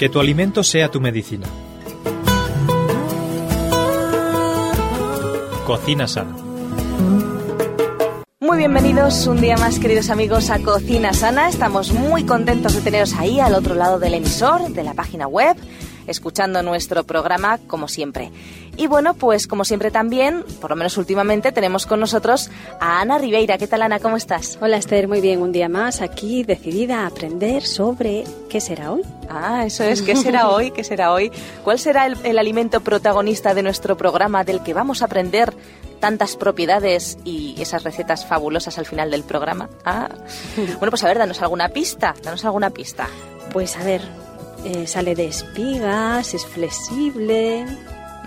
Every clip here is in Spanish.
Que tu alimento sea tu medicina. Cocina sana. Muy bienvenidos un día más, queridos amigos, a Cocina Sana. Estamos muy contentos de teneros ahí al otro lado del emisor, de la página web, escuchando nuestro programa como siempre. Y bueno, pues como siempre también, por lo menos últimamente, tenemos con nosotros a Ana Ribeira. ¿Qué tal, Ana? ¿Cómo estás? Hola, Esther. Muy bien. Un día más aquí, decidida a aprender sobre qué será hoy. Ah, eso es. ¿Qué será hoy? ¿Qué será hoy? ¿Cuál será el, el alimento protagonista de nuestro programa del que vamos a aprender tantas propiedades y esas recetas fabulosas al final del programa? Ah. Bueno, pues a ver, danos alguna pista. Danos alguna pista. Pues a ver, eh, sale de espigas, es flexible.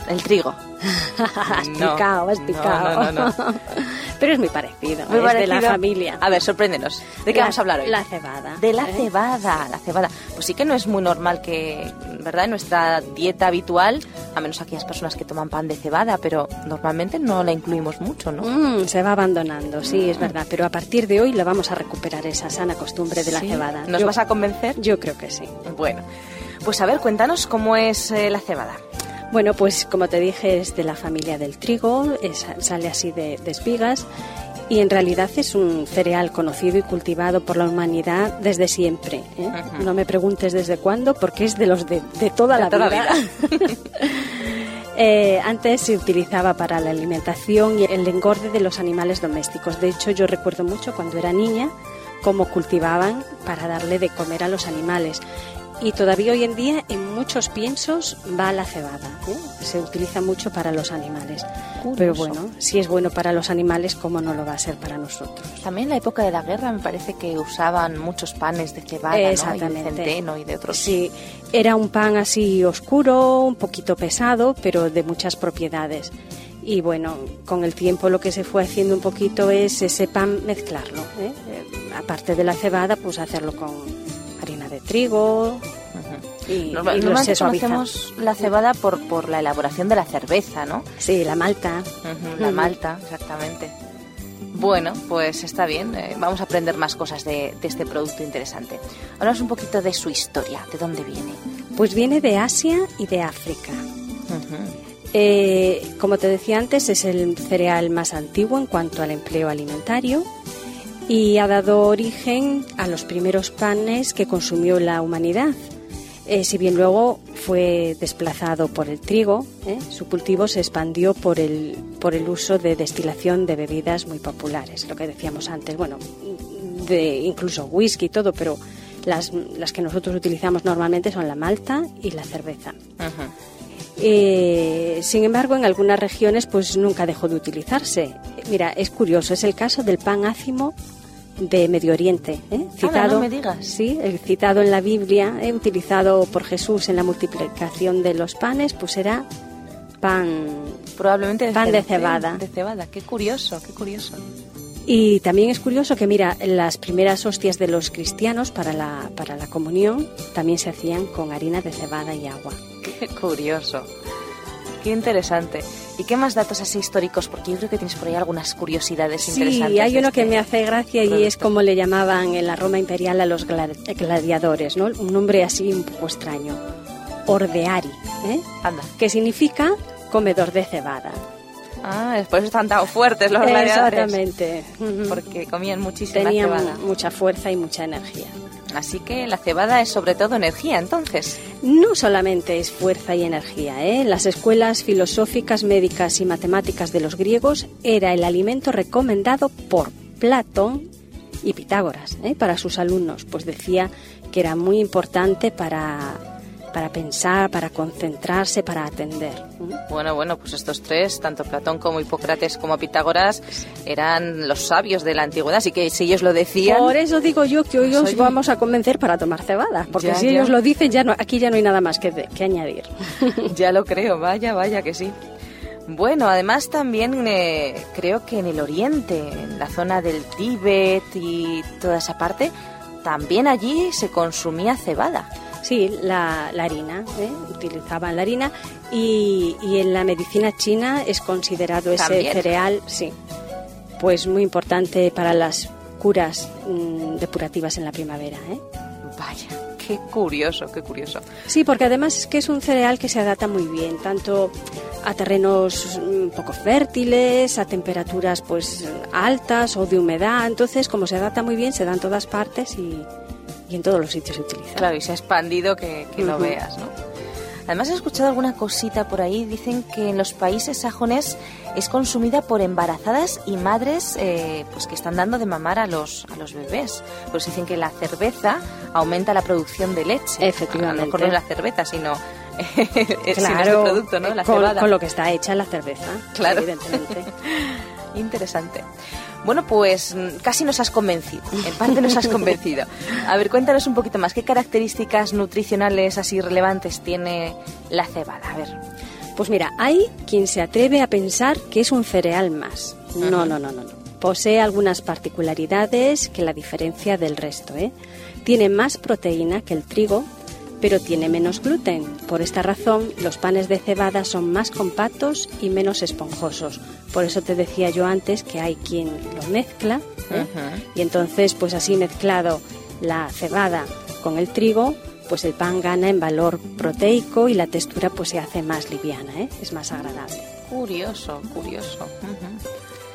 El trigo. has picado, has picado. No, no, no, Pero es muy parecido, Muy es de la parecido. familia. A ver, sorpréndenos. ¿De qué La- vamos a hablar hoy? La cebada. De la ¿eh? cebada, la cebada. Pues sí que no es muy normal que, ¿verdad? En nuestra dieta habitual, a menos aquellas personas que toman pan de cebada, pero normalmente no la incluimos mucho, ¿no? Mm, se va abandonando, sí, es verdad. Pero a partir de hoy le vamos a recuperar esa sana costumbre de la Sí. cebada. ¿Nos Yo- vas a convencer? Yo creo que sí. Bueno, pues a ver, cuéntanos cómo es eh, la cebada. Bueno, pues como te dije, es de la familia del trigo, es- sale así de, de espigas y en realidad es un cereal conocido y cultivado por la humanidad desde siempre. ¿eh? No me preguntes desde cuándo, porque es de los de, de toda, De la, toda vida. la Eh, antes se utilizaba para la alimentación y el engorde de los animales domésticos. De hecho, yo recuerdo mucho cuando era niña cómo cultivaban para darle de comer a los animales. Y todavía hoy en día en muchos piensos va la cebada. ¿eh? Se utiliza mucho para los animales. Pero bueno, si es bueno para los animales, ¿cómo no lo va a ser para nosotros? También en la época de la guerra me parece que usaban muchos panes de cebada, ¿no? Y de Exactamente. centeno y de otros. Sí, era un pan así oscuro, un poquito pesado, pero de muchas propiedades. Y bueno, con el tiempo lo que se fue haciendo un poquito es ese pan mezclarlo. ¿eh? Eh, aparte de la cebada, pues hacerlo con de trigo y, y Normalmente conocemos la cebada por, por la elaboración de la cerveza, ¿no? Sí, la malta. La malta, exactamente. Bueno, pues está bien. eh, vamos a aprender más cosas de, de este producto interesante. Háblanos un poquito de su historia, de dónde viene. Pues viene de Asia y de África. Eh, como te decía antes, es el cereal más antiguo en cuanto al empleo alimentario y ha dado origen a los primeros panes que consumió la humanidad. Eh, si bien luego fue desplazado por el trigo, ¿eh? su cultivo se expandió por el, por el uso de destilación de bebidas muy populares, lo que decíamos antes, bueno, de incluso whisky y todo, pero las, las que nosotros utilizamos normalmente son la malta y la cerveza. Eh, sin embargo, en algunas regiones pues nunca dejó de utilizarse. Mira, es curioso, es el caso del pan ácimo de Medio Oriente, ¿eh? no me digas. sí, el citado en la Biblia, eh, utilizado por Jesús en la multiplicación de los panes, pues era pan. Probablemente Pan de cebada. De cebada, qué curioso, qué curioso. Y también es curioso que, mira, las primeras hostias de los cristianos para la, para la comunión también se hacían con harina de cebada y agua. Qué curioso. Qué interesante. ¿Y qué más datos así históricos? Porque yo creo que tienes por ahí algunas curiosidades Sí, interesantes. hay de uno que este me hace gracia y es como le llamaban en la Roma imperial a los gla- gladiadores, ¿no? Un nombre así un poco extraño. Ordeari, ¿eh? Anda. que significa comedor de cebada. Ah, después están tan fuertes los gladiadores. Exactamente. Porque comían muchísima Tenían cebada. mucha fuerza y mucha energía. Así que la cebada es sobre todo energía, entonces. No solamente es fuerza y energía, ¿eh? Las escuelas filosóficas, médicas y matemáticas de los griegos era el alimento recomendado por Platón y Pitágoras ¿eh? para sus alumnos, pues decía que era muy importante para, para pensar, para concentrarse, para atender. Bueno, bueno, pues estos tres, tanto Platón como Hipócrates como Pitágoras, eran los sabios de la antigüedad, así que si ellos lo decían... Por eso digo yo que hoy Pues os oye. vamos a convencer para tomar cebada, porque Ya, si ya. ellos lo dicen, ya no, aquí ya no hay nada más que, que añadir. Ya lo creo, vaya, vaya que sí. Bueno, además también eh, creo que en el oriente, en la zona del Tíbet y toda esa parte, también allí se consumía cebada. Sí, la, la harina, ¿eh? utilizaban la harina y, y en la medicina china es considerado ese cereal, sí, pues muy importante para las curas mm, depurativas en la primavera. ¿eh? Vaya, qué curioso, qué curioso. Sí, porque además es que es un cereal que se adapta muy bien, tanto a terrenos mm, poco fértiles, a temperaturas pues altas o de humedad. Entonces, como se adapta muy bien, se da en todas partes y, y en todos los sitios se utiliza. Claro, y se ha expandido que, que lo Ujú. veas, ¿no? Además he escuchado alguna cosita por ahí, dicen que en los países sajones es consumida por embarazadas y madres eh, pues que están dando de mamar a los, a los bebés. Pues dicen que la cerveza aumenta la producción de leche. Efectivamente. A lo mejor no es la cerveza, sino, este Claro, producto, ¿no? La con, con lo que está hecha la cerveza, Claro. evidentemente. Interesante. Bueno, pues mm, casi nos has convencido. En parte nos has convencido. A ver, cuéntanos un poquito más. ¿Qué características nutricionales así relevantes tiene la cebada? A ver. Pues mira, hay quien se atreve a pensar que es un cereal más. No, no, no, no, no. Posee algunas particularidades que la diferencia del resto. ¿eh? Tiene más proteína que el trigo, pero tiene menos gluten. Por esta razón, los panes de cebada son más compactos y menos esponjosos. Por eso te decía yo antes que hay quien lo mezcla ¿eh? Y entonces, pues así mezclado la cebada con el trigo, pues el pan gana en valor proteico y la textura pues se hace más liviana, ¿eh? es más agradable. Curioso, curioso.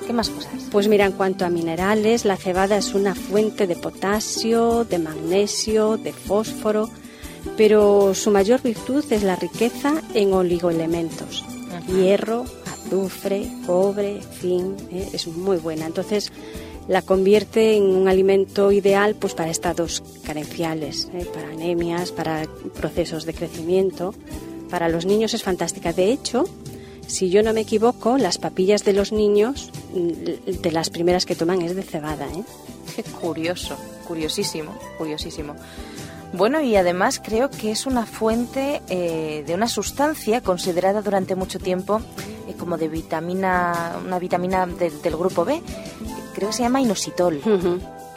¿Qué más cosas? Pues mira, en cuanto a minerales, la cebada es una fuente de potasio, de magnesio, de fósforo, pero su mayor virtud es la riqueza en oligoelementos, Ajá. hierro, azufre, cobre, zinc, ¿eh? es muy buena. Entonces la convierte en un alimento ideal pues para estados carenciales, ¿eh? para anemias, para procesos de crecimiento. Para los niños es fantástica. De hecho, si yo no me equivoco, las papillas de los niños, mm, de las primeras que toman es de cebada. ¿eh? Qué curioso, curiosísimo, curiosísimo. Bueno, y además creo que es una fuente eh, de una sustancia considerada durante mucho tiempo eh, como de vitamina, una vitamina de- del grupo B. Creo que se llama inositol.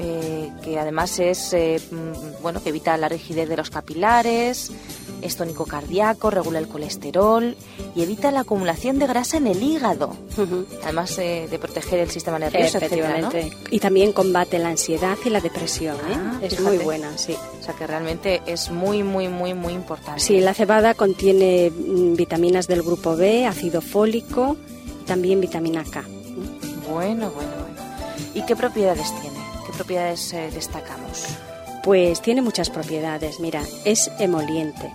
Eh, que además es eh, mm, bueno que evita la rigidez de los capilares, es tónico cardíaco, regula el colesterol y evita la acumulación de grasa en el hígado, además eh, de proteger el sistema nervioso, etcétera, ¿no? Efectivamente. Y también combate la ansiedad y la depresión. ¿eh? Ah, es fíjate. muy buena, sí. O sea que realmente es muy muy muy muy importante. Sí, la cebada contiene mm, vitaminas del grupo B, ácido fólico, también vitamina K. Bueno, bueno, bueno. ¿Y qué propiedades tiene? ¿Qué propiedades eh, destacamos? Pues tiene muchas propiedades. Mira, es emoliente,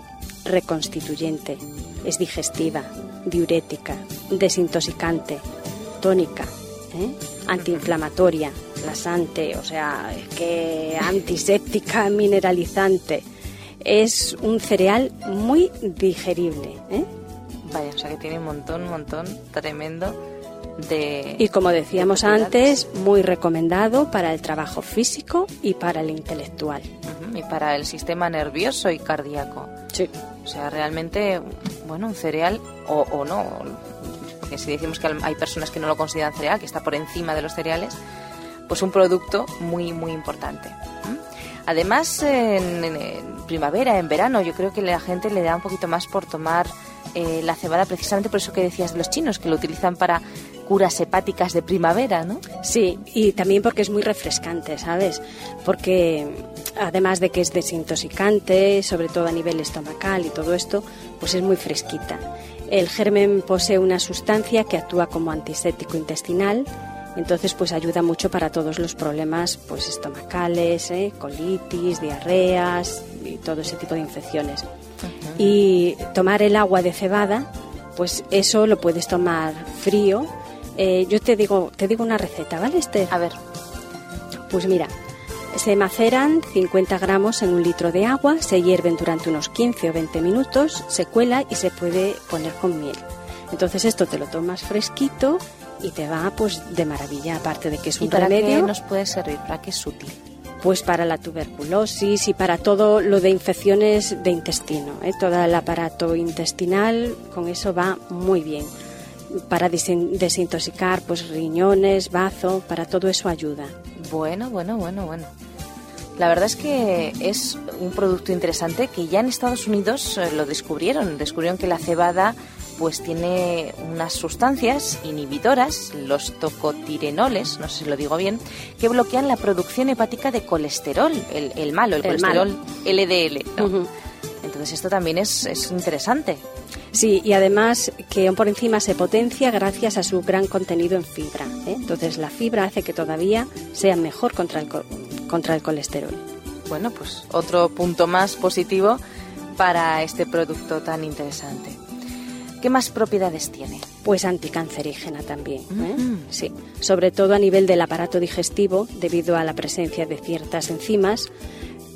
reconstituyente, es digestiva, diurética, desintoxicante, tónica, ¿eh? antiinflamatoria, lasante, o sea, que antiséptica, mineralizante. Es un cereal muy digerible. ¿eh? Vaya, o sea que tiene un montón, un montón tremendo de... Y como decíamos de antes, muy recomendado para el trabajo físico y para el intelectual. Ujú, Y para el sistema nervioso y cardíaco. Sí. O sea, realmente, bueno, un cereal o, no. Porque si decimos que hay personas que no lo consideran cereal, que está por encima de los cereales, pues un producto muy, muy importante. Además, en primavera, en verano, yo creo que la gente le da un poquito más por tomar eh, la cebada, precisamente por eso que decías de los chinos, que lo utilizan para curas hepáticas de primavera, ¿no? Sí, y también porque es muy refrescante, ¿sabes? Porque además de que es desintoxicante, sobre todo a nivel estomacal y todo esto, pues es muy fresquita. El germen posee una sustancia que actúa como antiséptico intestinal, entonces pues ayuda mucho para todos los problemas pues estomacales, ¿eh? colitis, diarreas y todo ese tipo de infecciones. Y tomar el agua de cebada, pues eso lo puedes tomar frío. Eh, yo te digo, te digo una receta, ¿vale, Esther? A ver, Pues mira, se maceran 50 gramos en un litro de agua, se hierven durante unos 15 o 20 minutos, se cuela y se puede poner con miel. Entonces esto te lo tomas fresquito y te va pues de maravilla, aparte de que es ¿y un para qué remedio, nos puede servir? ¿Para qué es útil? pues para la tuberculosis y para todo lo de infecciones de intestino, ¿eh? todo el aparato intestinal, con eso va muy bien. Para desin- desintoxicar pues riñones, bazo, para todo eso ayuda. Bueno, bueno, bueno, bueno. La verdad es que es un producto interesante que ya en Estados Unidos eh, lo descubrieron. Descubrieron que la cebada pues tiene unas sustancias inhibidoras, los tocotirenoles, no sé si lo digo bien, que bloquean la producción hepática de colesterol, el, malo, el, colesterol LDL. Entonces esto también es, es interesante. Sí, y además que por encima se potencia gracias a su gran contenido en fibra. ¿eh? Entonces la fibra hace que todavía sea mejor contra el, contra el colesterol. Bueno, pues otro punto más positivo para este producto tan interesante. ¿Qué más propiedades tiene? Pues anticancerígena también. ¿eh? Mm. Sí, sobre todo a nivel del aparato digestivo, debido a la presencia de ciertas enzimas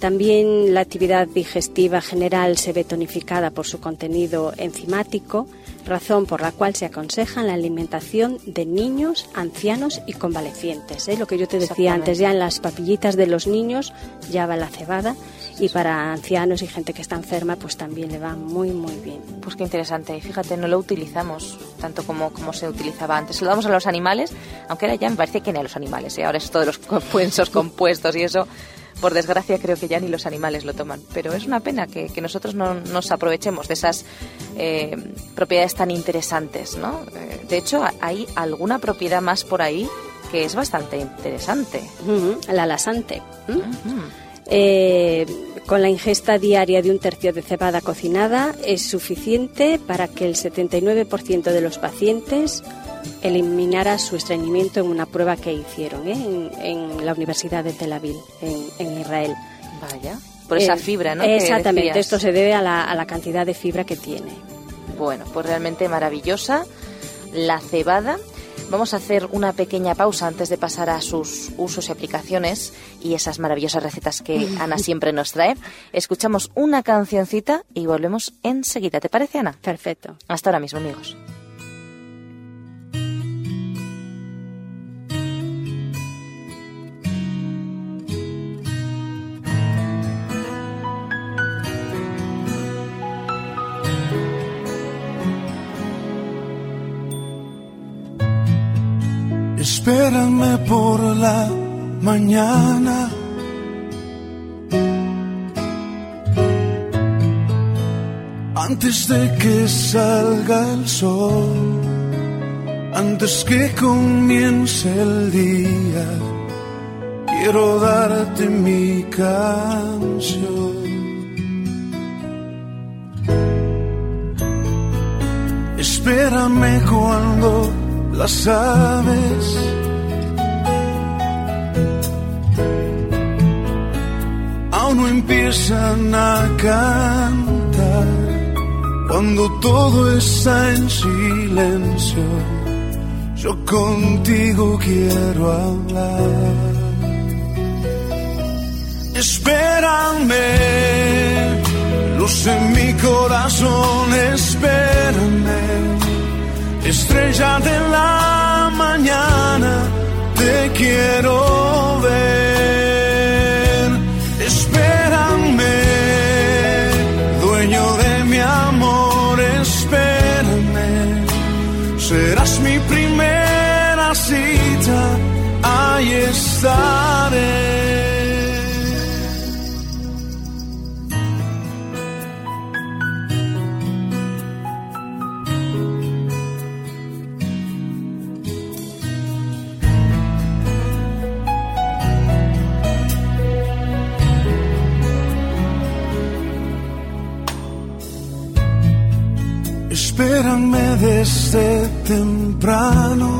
también la actividad digestiva general se ve tonificada por su contenido enzimático, razón por la cual se aconseja la alimentación de niños, ancianos y convalecientes. ¿eh? Lo que yo te decía antes, ya en las papillitas de los niños ya va la cebada y para ancianos y gente que está enferma pues también le va muy muy bien. Pues qué interesante. Y fíjate, no lo utilizamos tanto como, como se utilizaba antes. Se lo damos a los animales, aunque ahora ya me parece que ni a los animales. ¿eh? Ahora es todo los compuestos compuestos y eso por desgracia creo que ya ni los animales lo toman. Pero es una pena que, nosotros no nos aprovechemos de esas eh, propiedades tan interesantes, ¿no? Eh, de hecho, hay alguna propiedad más por ahí que es bastante interesante. la lasante. Eh, con la ingesta diaria de un tercio de cebada cocinada es suficiente para que el 79% de los pacientes eliminara su estreñimiento en una prueba que hicieron ¿eh? en, la Universidad de Tel Aviv, en, Israel. Vaya, por esa eh, fibra, ¿no? Exactamente, esto se debe a la, a la cantidad de fibra que tiene. Bueno, pues realmente maravillosa la cebada. Vamos a hacer una pequeña pausa antes de pasar a sus usos y aplicaciones y esas maravillosas recetas que Ana siempre nos trae. Escuchamos una cancioncita y volvemos enseguida. ¿Te parece, Ana? Perfecto. Hasta ahora mismo, amigos. Espérame por la mañana. Antes de que salga el sol, antes que comience el día, quiero darte mi canción. Espérame cuando las aves. No empiezan a cantar cuando todo está en silencio. Yo contigo quiero hablar. Espérame, luz en mi corazón, espérame estrella de la mañana, te quiero ver. Estaré. espéranme desde temprano.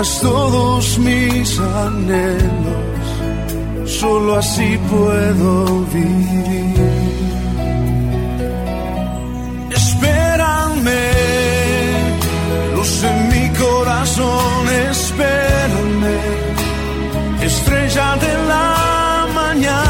llenas todos mis anhelos, solo así puedo vivir. Espérame, luz en mi corazón, espérame, estrella de la mañana,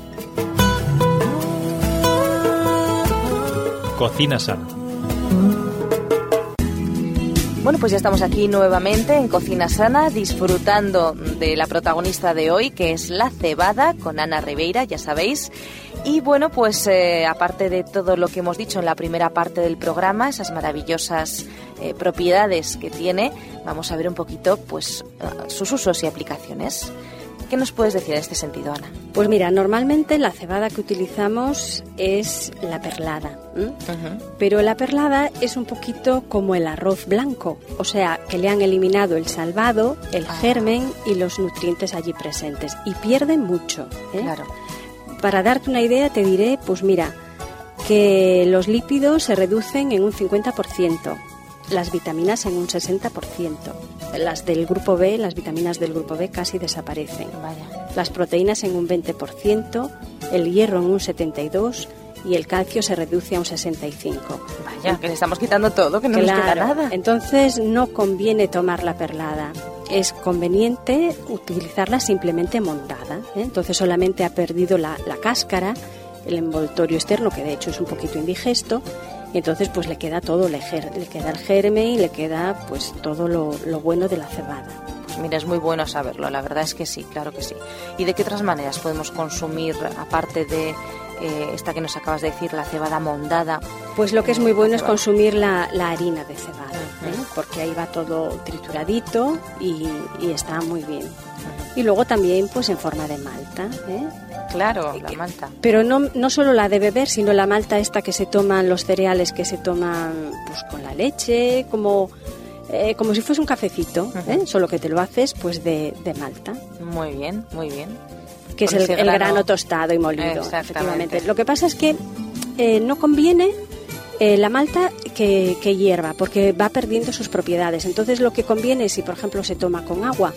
Cocina sana. Bueno, pues ya estamos aquí nuevamente en Cocina Sana, disfrutando de la protagonista de hoy, que es la cebada, con Ana Ribeira, ya sabéis. Y bueno, pues eh, aparte de todo lo que hemos dicho en la primera parte del programa, esas maravillosas eh, propiedades que tiene, vamos a ver un poquito pues eh, sus usos y aplicaciones. ¿Qué nos puedes decir en este sentido, Ana? Pues mira, normalmente la cebada que utilizamos es la perlada. Pero la perlada es un poquito como el arroz blanco, o sea, que le han eliminado el salvado, el Ah. germen y los nutrientes allí presentes. Y pierden mucho. ¿eh? Claro. Para darte una idea, te diré, pues mira, que los lípidos se reducen en un 50%, las vitaminas en un 60%. Las del grupo B, las vitaminas del grupo B casi desaparecen. Vaya. Las proteínas en un 20%, el hierro en un 72% y el calcio se reduce a un 65%. Vaya, que le estamos quitando todo, que no nos queda Claro, nada. Entonces no conviene tomar la perlada. Es conveniente utilizarla simplemente montada. ¿eh? Entonces solamente ha perdido la, la cáscara, el envoltorio externo, que de hecho es un poquito indigesto. Y entonces pues le queda todo, le, le queda el germen y le queda pues todo lo, lo bueno de la cebada. Pues mira, es muy bueno saberlo, la verdad es que sí, claro que sí. ¿Y de qué otras maneras podemos consumir, aparte de eh, esta que nos acabas de decir, la cebada mondada? Pues lo que es muy bueno es consumir la, la harina de cebada, ¿eh? Ujú. porque ahí va todo trituradito y, y está muy bien. Y luego también pues en forma de malta. ¿eh? Claro, la malta. Pero no, no solo la de beber, sino la malta esta que se toman, los cereales que se toman pues con la leche, como, eh, como si fuese un cafecito, ¿eh? Solo que te lo haces pues de, de malta, Muy bien, muy bien. que es el, ese el grano, grano tostado y molido, efectivamente. Lo que pasa es que eh, no conviene eh, la malta que, que hierva, porque va perdiendo sus propiedades. Entonces lo que conviene es si, por ejemplo, se toma con agua,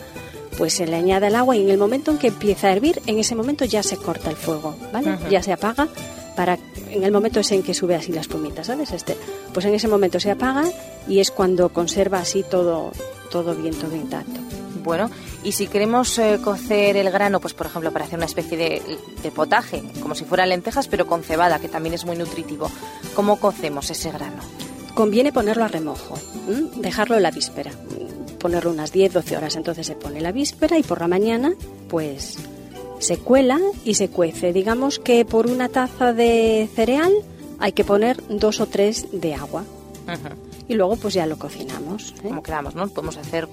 pues se le añade el agua y en el momento en que empieza a hervir, en ese momento ya se corta el fuego, ¿vale? Ya se apaga para en el momento ese en que sube así la espumita, ¿sabes? Este, pues en ese momento se apaga y es cuando conserva así todo todo bien, todo intacto. Bueno, y si queremos eh, cocer el grano, pues por ejemplo, para hacer una especie de, de potaje, como si fueran lentejas, pero con cebada, que también es muy nutritivo, ¿cómo cocemos ese grano? Conviene ponerlo a remojo, ¿m? dejarlo la víspera. Ponerlo unas 10-12 horas. Entonces se pone la víspera y por la mañana pues se cuela y se cuece. Digamos que por una taza de cereal hay que poner dos o tres de agua. Y luego pues ya lo cocinamos. ¿eh? Como queramos, ¿no? Podemos hacer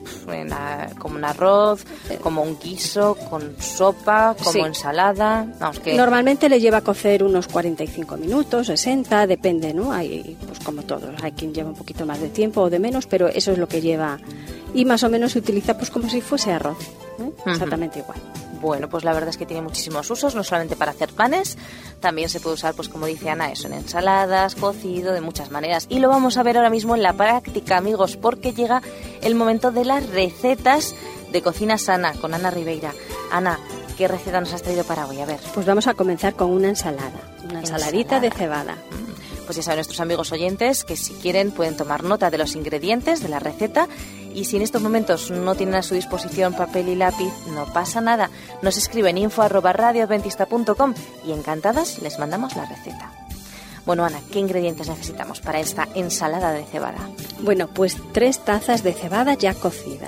como un arroz, como un guiso, con sopa, como ensalada. que... Normalmente le lleva a cocer unos 45 minutos, 60, depende, ¿no? Hay, pues como todos, hay quien lleva un poquito más de tiempo o de menos, pero eso es lo que lleva. Y más o menos se utiliza pues como si fuese arroz, ¿eh? exactamente igual. Bueno, pues la verdad es que tiene muchísimos usos, no solamente para hacer panes, también se puede usar, pues como dice Ana, eso en ensaladas, cocido, de muchas maneras. Y lo vamos a ver ahora mismo en la práctica, amigos, porque llega el momento de las recetas de cocina sana con Ana Ribeira. Ana, ¿qué receta nos has traído para hoy? A ver. Pues vamos a comenzar con una ensalada, una ensaladita de cebada. Mm, pues ya saben nuestros amigos oyentes que si quieren pueden tomar nota de los ingredientes de la receta y si en estos momentos no tienen a su disposición papel y lápiz, no pasa nada. Nos escriben info arroba y encantadas les mandamos la receta. Bueno, Ana, ¿qué ingredientes necesitamos para esta ensalada de cebada? Bueno, pues tres tazas de cebada ya cocida,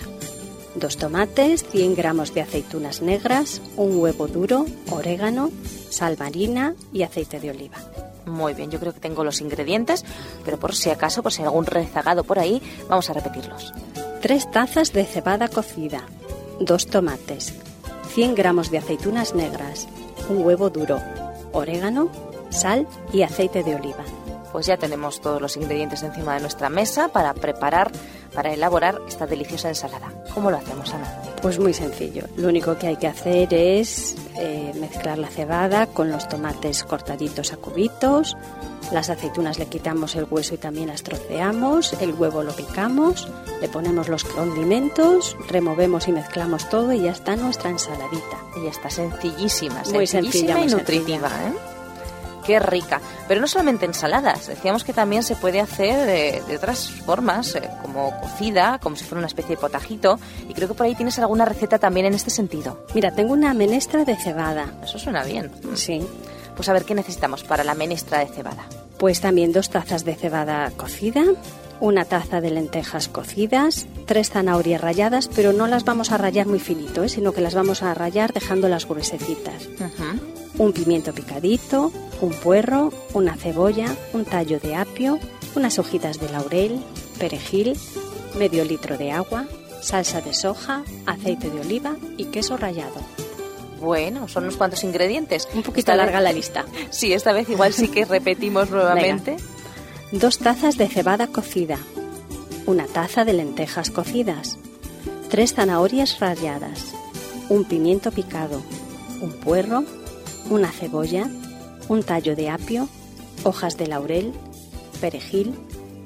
dos tomates, 100 gramos de aceitunas negras, un huevo duro, orégano, sal marina y aceite de oliva. Muy bien, yo creo que tengo los ingredientes, pero por si acaso, por si hay algún rezagado por ahí, vamos a repetirlos. 3 tazas de cebada cocida, 2 tomates, 100 gramos de aceitunas negras, un huevo duro, orégano, sal y aceite de oliva. Pues ya tenemos todos los ingredientes encima de nuestra mesa para preparar, para elaborar esta deliciosa ensalada. ¿Cómo lo hacemos, Ana? Pues muy sencillo. Lo único que hay que hacer es eh, mezclar la cebada con los tomates cortaditos a cubitos, las aceitunas le quitamos el hueso y también las troceamos, el huevo lo picamos, le ponemos los condimentos, removemos y mezclamos todo y ya está nuestra ensaladita. Y ya está sencillísima, muy sencilla y nutritiva, ¿eh? Qué rica. Pero no solamente ensaladas, decíamos que también se puede hacer de, otras formas, eh, como cocida, como si fuera una especie de potajito. Y creo que por ahí tienes alguna receta también en este sentido. Mira, tengo una menestra de cebada. Eso suena bien. Sí. Pues a ver qué necesitamos para la menestra de cebada. Pues también dos tazas de cebada cocida, una taza de lentejas cocidas, tres zanahorias ralladas, pero no las vamos a rallar muy finito, ¿eh? sino que las vamos a rallar dejándolas gruesecitas. Un pimiento picadito, un puerro, una cebolla, un tallo de apio, unas hojitas de laurel, perejil, medio litro de agua, salsa de soja, aceite de oliva y queso rallado. Bueno, son unos cuantos ingredientes. Un poquito larga la lista. Sí, esta vez igual sí que repetimos nuevamente. Dos tazas de cebada cocida, una taza de lentejas cocidas, tres zanahorias ralladas, un pimiento picado, un puerro, una cebolla, un tallo de apio, hojas de laurel, perejil,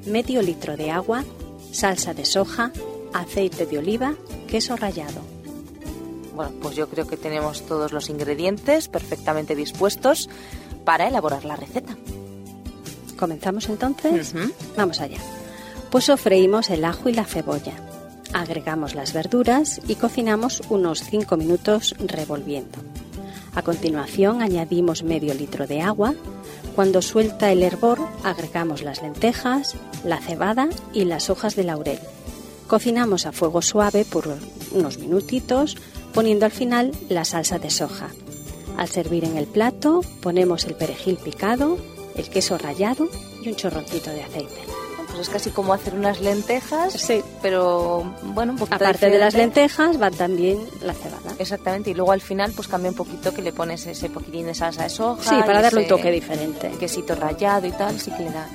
medio litro de agua, salsa de soja, aceite de oliva, queso rallado. Bueno, pues yo creo que tenemos todos los ingredientes perfectamente dispuestos para elaborar la receta. ¿Comenzamos entonces? Vamos allá. Pues sofreímos el ajo y la cebolla. Agregamos las verduras y cocinamos unos 5 minutos revolviendo. A continuación añadimos medio litro de agua. Cuando suelta el hervor agregamos las lentejas, la cebada y las hojas de laurel. Cocinamos a fuego suave por unos minutitos poniendo al final la salsa de soja. Al servir en el plato ponemos el perejil picado, el queso rallado y un chorroncito de aceite. Pues es casi como hacer unas lentejas, sí. pero bueno, un Aparte de las lentejas va también la cebada. Exactamente, y luego al final pues cambia un poquito que le pones ese poquitín de salsa de soja. Sí, para darle un toque diferente. Quesito rallado y tal, sí que le da...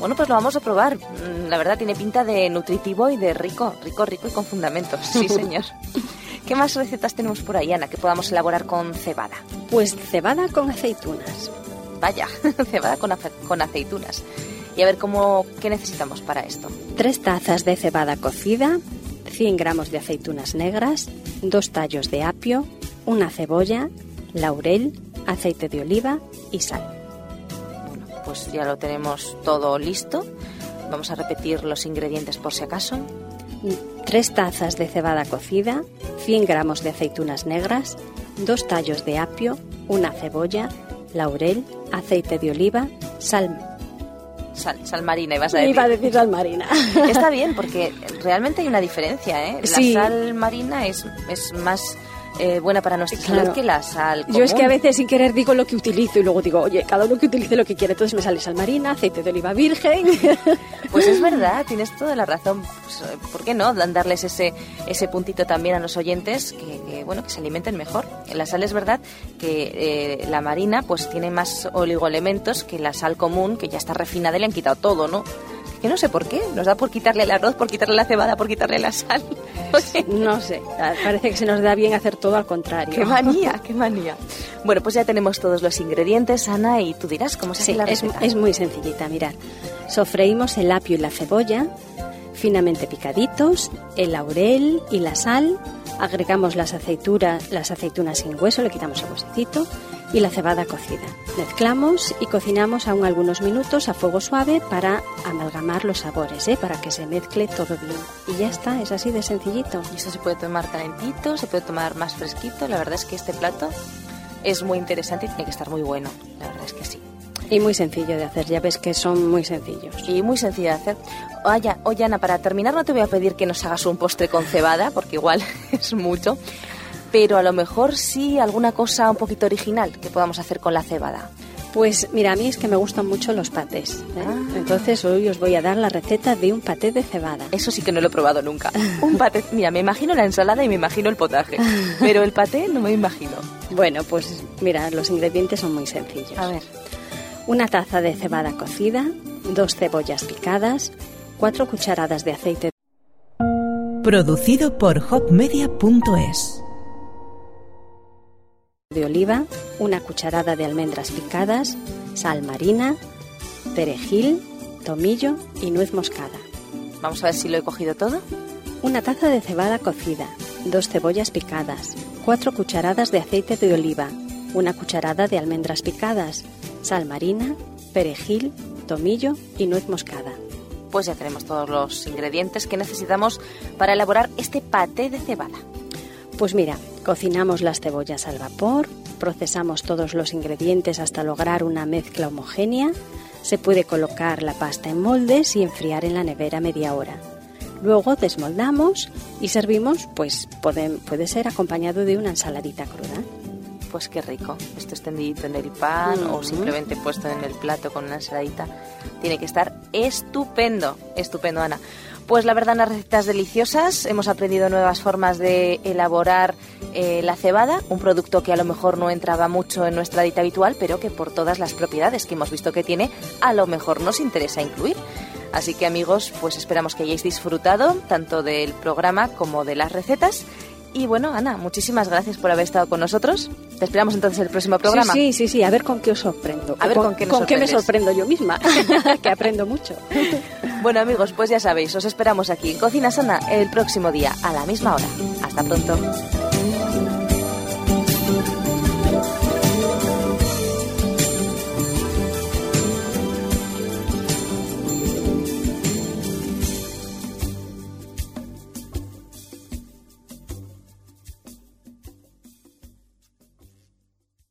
Bueno, pues lo vamos a probar. Mm, la verdad tiene pinta de nutritivo y de rico, rico, rico y con fundamentos. Sí, señor. ¿Qué más recetas tenemos por ahí, Ana, que podamos elaborar con cebada? Pues cebada con aceitunas. Vaya, cebada con, con aceitunas. Y a ver cómo, qué necesitamos para esto. Tres tazas de cebada cocida, 100 gramos de aceitunas negras, dos tallos de apio, una cebolla, laurel, aceite de oliva y sal. Bueno, pues ya lo tenemos todo listo. Vamos a repetir los ingredientes por si acaso. 3 tazas de cebada cocida, 100 gramos de aceitunas negras, 2 tallos de apio, una cebolla, laurel, aceite de oliva, sal. Sal, sal marina, ibas a decir. Iba a decir sal marina. Está bien, porque realmente hay una diferencia, ¿eh? La Sí. sal marina es, es más eh, buena para nuestra salud Claro. que la sal Yo es que a veces sin querer digo lo que utilizo y luego digo, oye, cada uno que utilice lo que quiere. Entonces me sale sal marina, aceite de oliva virgen. Pues es verdad, tienes toda la razón. Pues, eh, ¿Por qué no darles ese, ese puntito también a los oyentes que, que, bueno que se alimenten mejor? La sal es verdad que eh, la marina pues tiene más oligoelementos que la sal común que ya está refinada y le han quitado todo, ¿no? Que no sé por qué, nos da por quitarle el arroz, por quitarle la cebada, por quitarle la sal. No sé, parece que se nos da bien hacer todo al contrario. ¡Qué manía, qué manía! Bueno, pues ya tenemos todos los ingredientes, Ana, y tú dirás cómo se Sí, hace la es, receta. es muy sencillita, mirad. Sofreímos el apio y la cebolla, finamente picaditos, el laurel y la sal, agregamos las aceituras, las aceitunas sin hueso, le quitamos el huesecito y la cebada cocida. Mezclamos y cocinamos aún algunos minutos a fuego suave para amalgamar los sabores, ¿eh? para que se mezcle todo bien. Y ya está, es así de sencillito. Y esto se puede tomar calentito, se puede tomar más fresquito. La verdad es que este plato es muy interesante y tiene que estar muy bueno. La verdad es que sí. Y muy sencillo de hacer, ya ves que son muy sencillos. Y muy sencillo de hacer. Oye, oye, Ana, para terminar no te voy a pedir que nos hagas un postre con cebada, porque igual es mucho. Pero a lo mejor sí alguna cosa un poquito original que podamos hacer con la cebada. Pues mira, a mí es que me gustan mucho los patés. ¿eh? Ah. Entonces hoy os voy a dar la receta de un paté de cebada. Eso sí que no lo he probado nunca. Un paté, mira, me imagino la ensalada y me imagino el potaje. Pero el paté no me imagino. Bueno, pues mira, los ingredientes son muy sencillos. A ver. Una taza de cebada cocida, dos cebollas picadas, cuatro cucharadas de aceite Producido por hopmedia.es. de oliva, una cucharada de almendras picadas, sal marina, perejil, tomillo y nuez moscada. Vamos a ver si lo he cogido todo. Una taza de cebada cocida, dos cebollas picadas, cuatro cucharadas de aceite de oliva, una cucharada de almendras picadas, sal marina, perejil, tomillo y nuez moscada. Pues ya tenemos todos los ingredientes que necesitamos para elaborar este paté de cebada. Pues mira, cocinamos las cebollas al vapor, procesamos todos los ingredientes hasta lograr una mezcla homogénea, se puede colocar la pasta en moldes y enfriar en la nevera media hora. Luego desmoldamos y servimos, pues puede, puede ser acompañado de una ensaladita cruda. Pues qué rico. Esto extendidito en el pan o simplemente puesto en el plato con una ensaladita. Tiene que estar estupendo. Estupendo, Ana. Pues la verdad, unas recetas deliciosas. Hemos aprendido nuevas formas de elaborar eh, la cebada, un producto que a lo mejor no entraba mucho en nuestra dieta habitual, pero que por todas las propiedades que hemos visto que tiene, a lo mejor nos interesa incluir. Así que amigos, pues esperamos que hayáis disfrutado tanto del programa como de las recetas. Y bueno, Ana, muchísimas gracias por haber estado con nosotros. Te esperamos entonces el próximo programa. Sí, sí, sí, sí, a ver con qué os sorprendo. A ver con qué nos con qué me sorprendo yo misma, que aprendo mucho. Bueno amigos, pues ya sabéis, os esperamos aquí en Cocina Sana el próximo día a la misma hora. Hasta pronto.